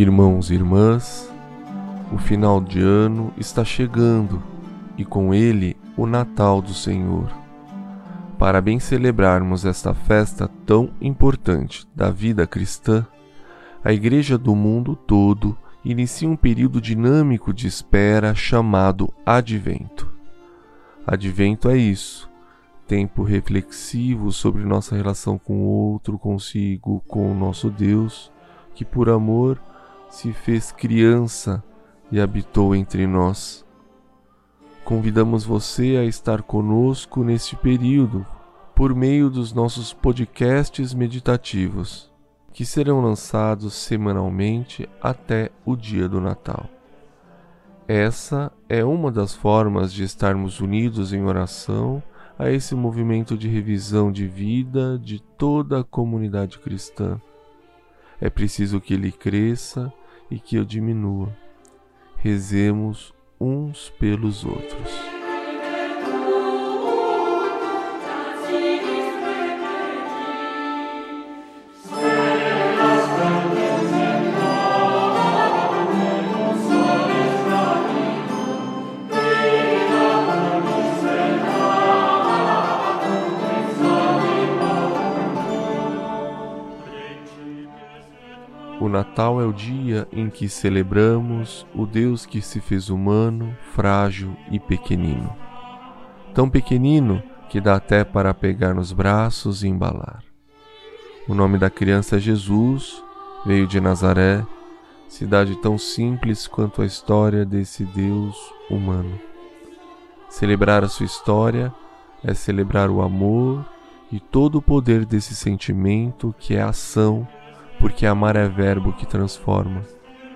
Irmãos e irmãs, o final de ano está chegando e com ele o Natal do Senhor. Para bem celebrarmos esta festa tão importante da vida cristã, a Igreja do mundo todo inicia um período dinâmico de espera chamado Advento. Advento é isso, tempo reflexivo sobre nossa relação com o outro, consigo, com o nosso Deus, que por amor se fez criança e habitou entre nós. Convidamos você a estar conosco neste período por meio dos nossos podcasts meditativos, que serão lançados semanalmente até o dia do Natal. Essa é uma das formas de estarmos unidos em oração a esse movimento de revisão de vida de toda a comunidade cristã. É preciso que ele cresça e que eu diminua. Rezemos uns pelos outros. Dia em que celebramos o Deus que se fez humano, frágil e pequenino. Tão pequenino que dá até para pegar nos braços e embalar. O nome da criança é Jesus, veio de Nazaré, cidade tão simples quanto a história desse Deus humano. Celebrar a sua história é celebrar o amor e todo o poder desse sentimento que é ação porque amar é verbo que transforma,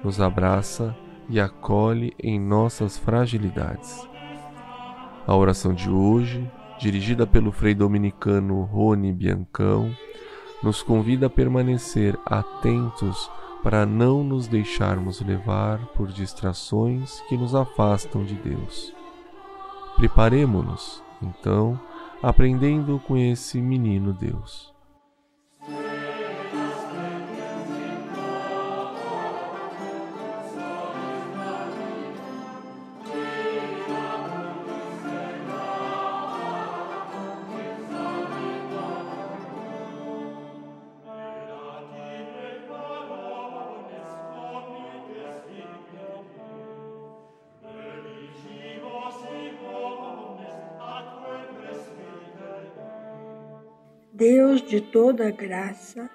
nos abraça e acolhe em nossas fragilidades. A oração de hoje, dirigida pelo frei dominicano Rony Biancão, nos convida a permanecer atentos para não nos deixarmos levar por distrações que nos afastam de Deus. Preparemo-nos, então, aprendendo com esse menino Deus. Deus de toda graça,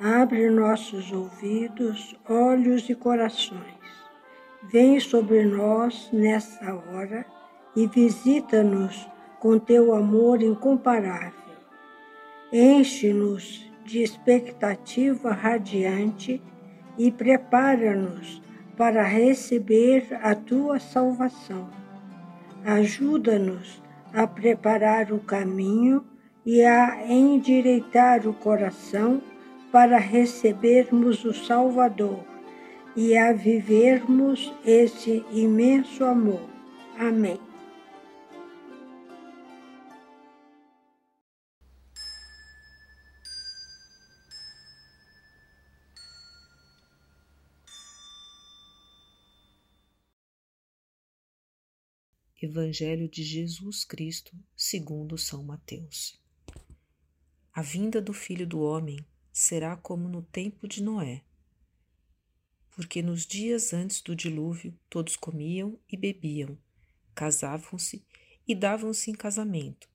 abre nossos ouvidos, olhos e corações. Vem sobre nós nessa hora e visita-nos com teu amor incomparável. Enche-nos de expectativa radiante e prepara-nos para receber a tua salvação. Ajuda-nos a preparar o caminho e a endireitar o coração para recebermos o Salvador e a vivermos esse imenso amor. Amém. Evangelho de Jesus Cristo, segundo São Mateus. A vinda do Filho do Homem será como no tempo de Noé. Porque nos dias antes do dilúvio todos comiam e bebiam, casavam-se e davam-se em casamento,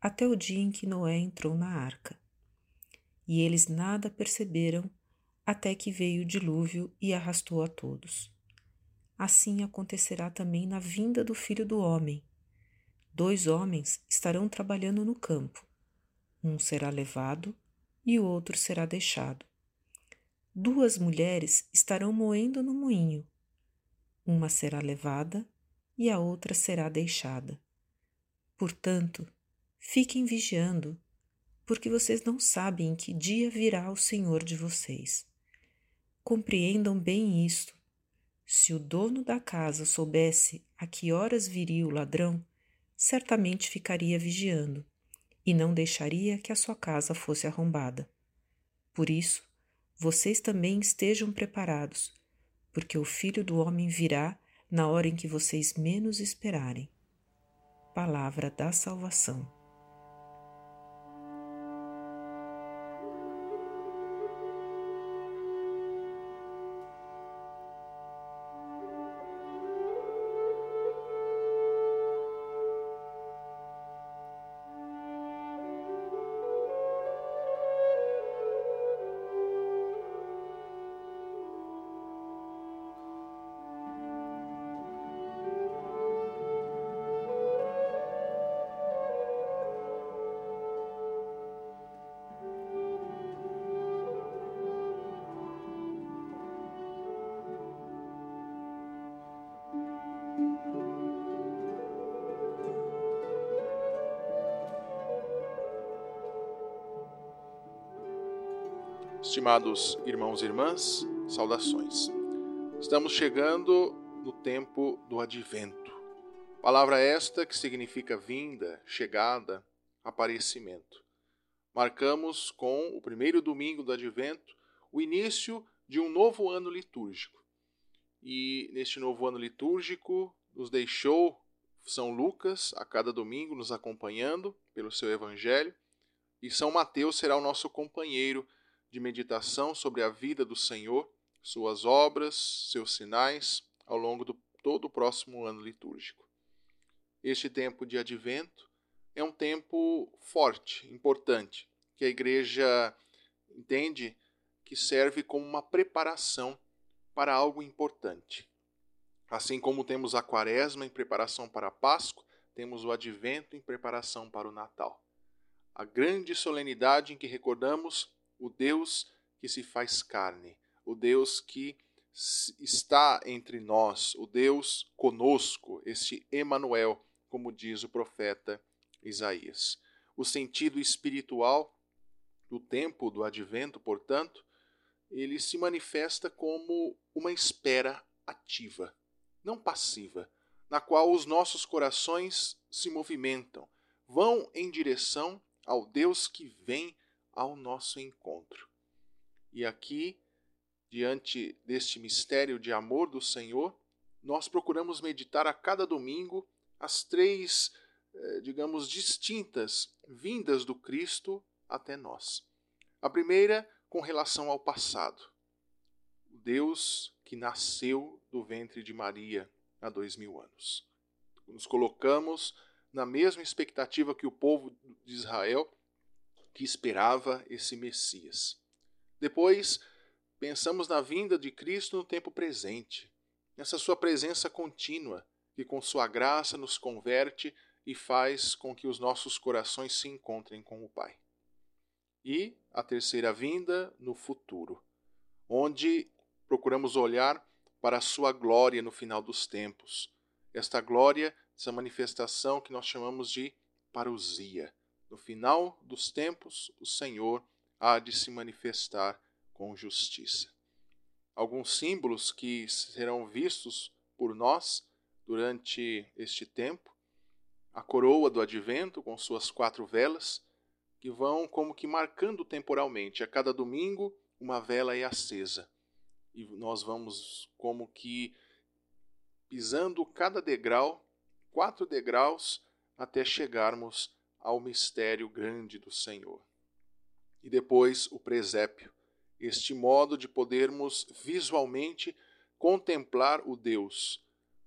até o dia em que Noé entrou na arca. E eles nada perceberam até que veio o dilúvio e arrastou a todos. Assim acontecerá também na vinda do Filho do Homem. Dois homens estarão trabalhando no campo um será levado e o outro será deixado. Duas mulheres estarão moendo no moinho. Uma será levada e a outra será deixada. Portanto, fiquem vigiando, porque vocês não sabem em que dia virá o Senhor de vocês. Compreendam bem isto. Se o dono da casa soubesse a que horas viria o ladrão, certamente ficaria vigiando e não deixaria que a sua casa fosse arrombada. Por isso, vocês também estejam preparados, porque o Filho do Homem virá na hora em que vocês menos esperarem. Palavra da Salvação. Estimados irmãos e irmãs, saudações. Estamos chegando no tempo do advento. Palavra esta que significa vinda, chegada, aparecimento. Marcamos com o primeiro domingo do advento o início de um novo ano litúrgico. E neste novo ano litúrgico nos deixou São Lucas a cada domingo nos acompanhando pelo seu evangelho, e São Mateus será o nosso companheiro de meditação sobre a vida do Senhor, suas obras, seus sinais, ao longo do todo o próximo ano litúrgico. Este tempo de advento é um tempo forte, importante, que a igreja entende que serve como uma preparação para algo importante. Assim como temos a quaresma em preparação para a Páscoa, temos o advento em preparação para o Natal. A grande solenidade em que recordamos o Deus que se faz carne, o Deus que está entre nós, o Deus conosco, este Emanuel, como diz o profeta Isaías. O sentido espiritual do tempo do advento, portanto, ele se manifesta como uma espera ativa, não passiva, na qual os nossos corações se movimentam, vão em direção ao Deus que vem ao nosso encontro. E aqui, diante deste mistério de amor do Senhor, nós procuramos meditar a cada domingo as três, eh, digamos, distintas vindas do Cristo até nós. A primeira, com relação ao passado. O Deus que nasceu do ventre de Maria há dois mil anos. Nos colocamos na mesma expectativa que o povo de Israel que esperava esse Messias. Depois, pensamos na vinda de Cristo no tempo presente, nessa sua presença contínua, que com sua graça nos converte e faz com que os nossos corações se encontrem com o Pai. E a terceira vinda no futuro, onde procuramos olhar para a sua glória no final dos tempos. Esta glória, essa manifestação que nós chamamos de parousia no final dos tempos, o Senhor há de se manifestar com justiça. Alguns símbolos que serão vistos por nós durante este tempo: a coroa do advento com suas quatro velas, que vão como que marcando temporalmente. A cada domingo, uma vela é acesa. E nós vamos como que pisando cada degrau, quatro degraus, até chegarmos ao mistério grande do Senhor. E depois o presépio, este modo de podermos visualmente contemplar o Deus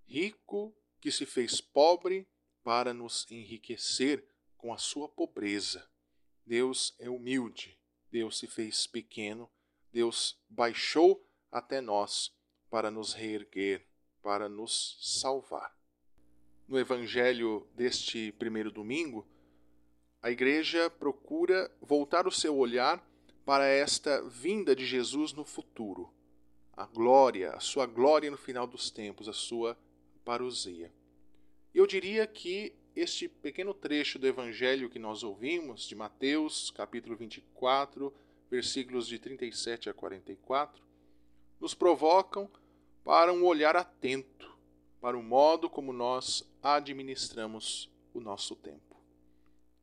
rico que se fez pobre para nos enriquecer com a sua pobreza. Deus é humilde, Deus se fez pequeno, Deus baixou até nós para nos reerguer, para nos salvar. No evangelho deste primeiro domingo, a igreja procura voltar o seu olhar para esta vinda de Jesus no futuro, a glória, a sua glória no final dos tempos, a sua parousia. Eu diria que este pequeno trecho do evangelho que nós ouvimos, de Mateus, capítulo 24, versículos de 37 a 44, nos provocam para um olhar atento para o modo como nós administramos o nosso tempo.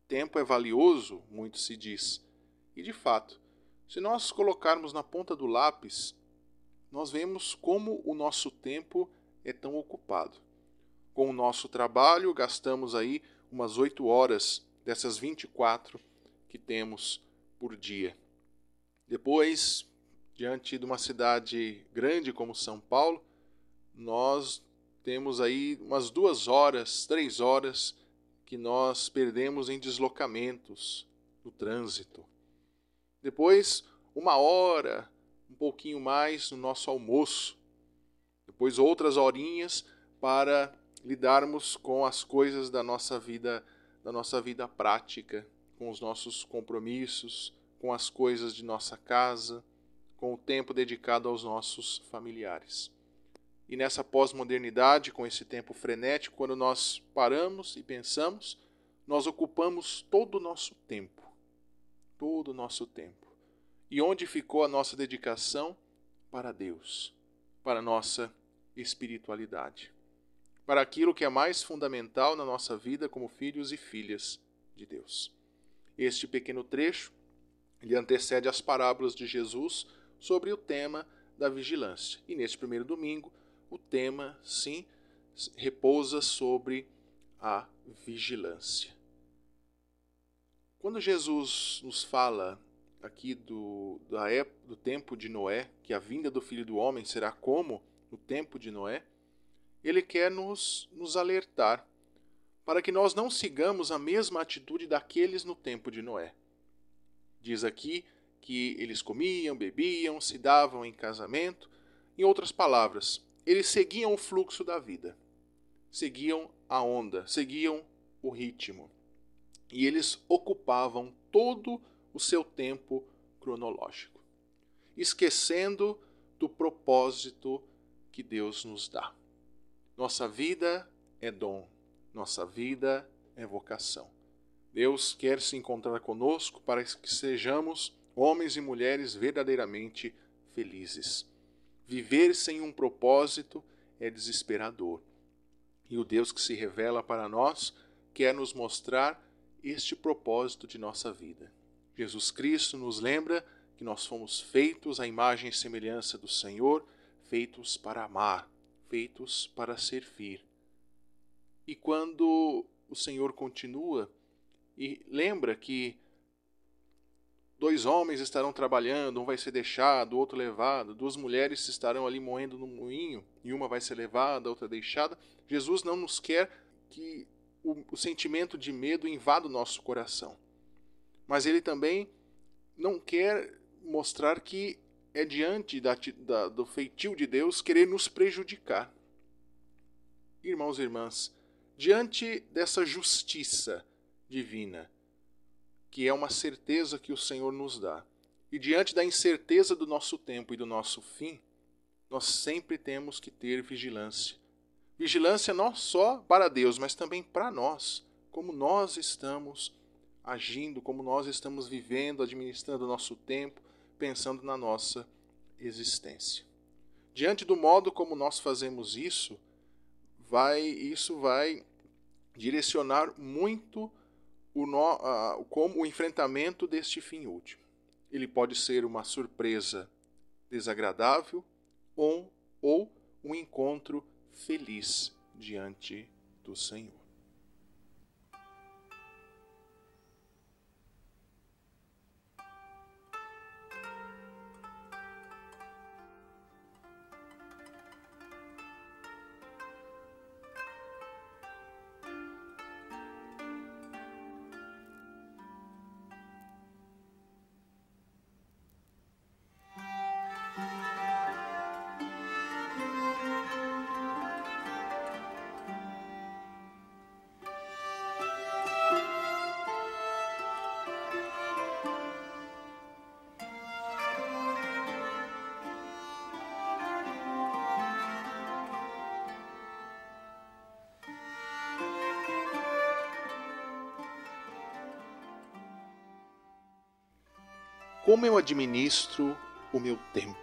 Tempo é valioso, muito se diz. E de fato, se nós colocarmos na ponta do lápis nós vemos como o nosso tempo é tão ocupado. Com o nosso trabalho, gastamos aí umas 8 horas dessas 24 que temos por dia. Depois, diante de uma cidade grande como São Paulo, nós temos aí umas duas horas, três horas que nós perdemos em deslocamentos, no trânsito. Depois, uma hora, um pouquinho mais no nosso almoço. Depois, outras horinhas para lidarmos com as coisas da nossa vida, da nossa vida prática, com os nossos compromissos, com as coisas de nossa casa, com o tempo dedicado aos nossos familiares. E nessa pós-modernidade, com esse tempo frenético, quando nós paramos e pensamos, nós ocupamos todo o nosso tempo. Todo o nosso tempo. E onde ficou a nossa dedicação para Deus, para a nossa espiritualidade, para aquilo que é mais fundamental na nossa vida como filhos e filhas de Deus. Este pequeno trecho ele antecede as parábolas de Jesus sobre o tema da vigilância. E neste primeiro domingo, o tema, sim, repousa sobre a vigilância. Quando Jesus nos fala aqui do, da época, do tempo de Noé, que a vinda do Filho do Homem será como no tempo de Noé, ele quer nos, nos alertar para que nós não sigamos a mesma atitude daqueles no tempo de Noé. Diz aqui que eles comiam, bebiam, se davam em casamento. Em outras palavras, eles seguiam o fluxo da vida, seguiam a onda, seguiam o ritmo. E eles ocupavam todo o seu tempo cronológico, esquecendo do propósito que Deus nos dá. Nossa vida é dom, nossa vida é vocação. Deus quer se encontrar conosco para que sejamos homens e mulheres verdadeiramente felizes. Viver sem um propósito é desesperador. E o Deus que se revela para nós quer nos mostrar este propósito de nossa vida. Jesus Cristo nos lembra que nós fomos feitos à imagem e semelhança do Senhor, feitos para amar, feitos para servir. E quando o Senhor continua e lembra que dois homens estarão trabalhando, um vai ser deixado, outro levado, duas mulheres estarão ali moendo no moinho, e uma vai ser levada, outra deixada. Jesus não nos quer que o, o sentimento de medo invada o nosso coração. Mas ele também não quer mostrar que é diante da, da, do feitio de Deus querer nos prejudicar. Irmãos e irmãs, diante dessa justiça, divina, que é uma certeza que o Senhor nos dá. E diante da incerteza do nosso tempo e do nosso fim, nós sempre temos que ter vigilância. Vigilância não só para Deus, mas também para nós, como nós estamos agindo, como nós estamos vivendo, administrando o nosso tempo, pensando na nossa existência. Diante do modo como nós fazemos isso, vai isso vai direcionar muito o, no, uh, como o enfrentamento deste fim último. Ele pode ser uma surpresa desagradável ou, ou um encontro feliz diante do Senhor. Como eu administro o meu tempo,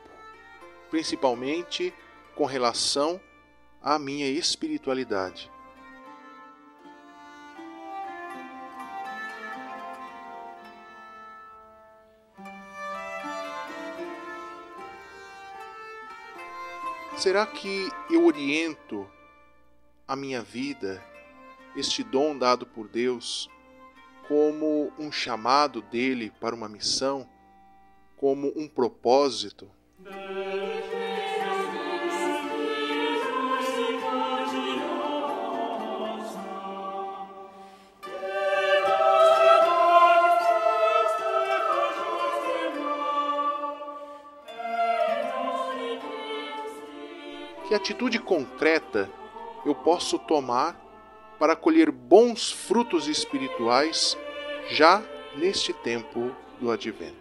principalmente com relação à minha espiritualidade. Será que eu oriento a minha vida, este dom dado por Deus, como um chamado dele para uma missão, como um propósito? Que atitude concreta eu posso tomar para colher bons frutos espirituais já neste tempo do advento?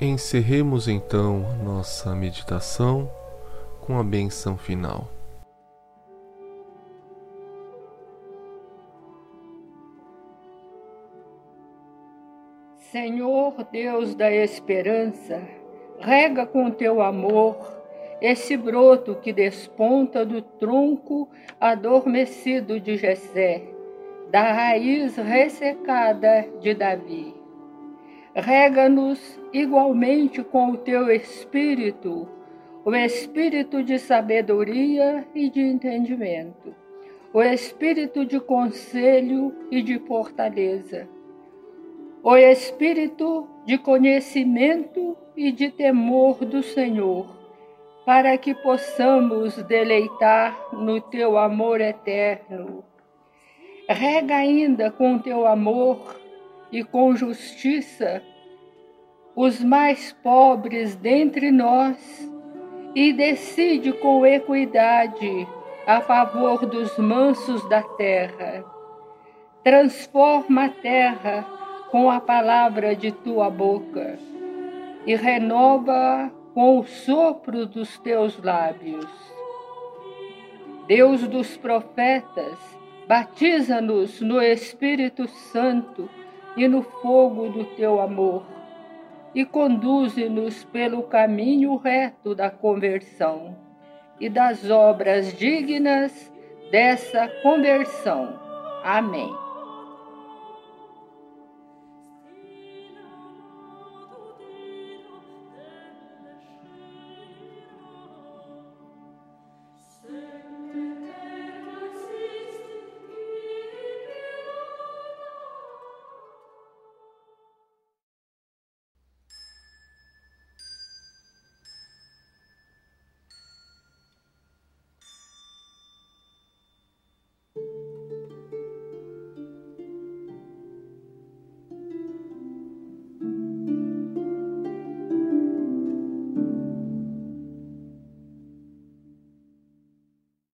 Encerremos então nossa meditação com a benção final. Senhor Deus da esperança, rega com teu amor esse broto que desponta do tronco adormecido de Jessé, da raiz ressecada de Davi Rega-nos igualmente com o teu espírito, o espírito de sabedoria e de entendimento, o espírito de conselho e de fortaleza, o espírito de conhecimento e de temor do Senhor, para que possamos deleitar no teu amor eterno. Rega ainda com teu amor e com justiça os mais pobres dentre nós e decide com equidade a favor dos mansos da terra. Transforma a terra com a palavra de tua boca e renova com o sopro dos teus lábios. Deus dos profetas, batiza-nos no Espírito Santo e no fogo do teu amor, e conduze-nos pelo caminho reto da conversão e das obras dignas dessa conversão. Amém.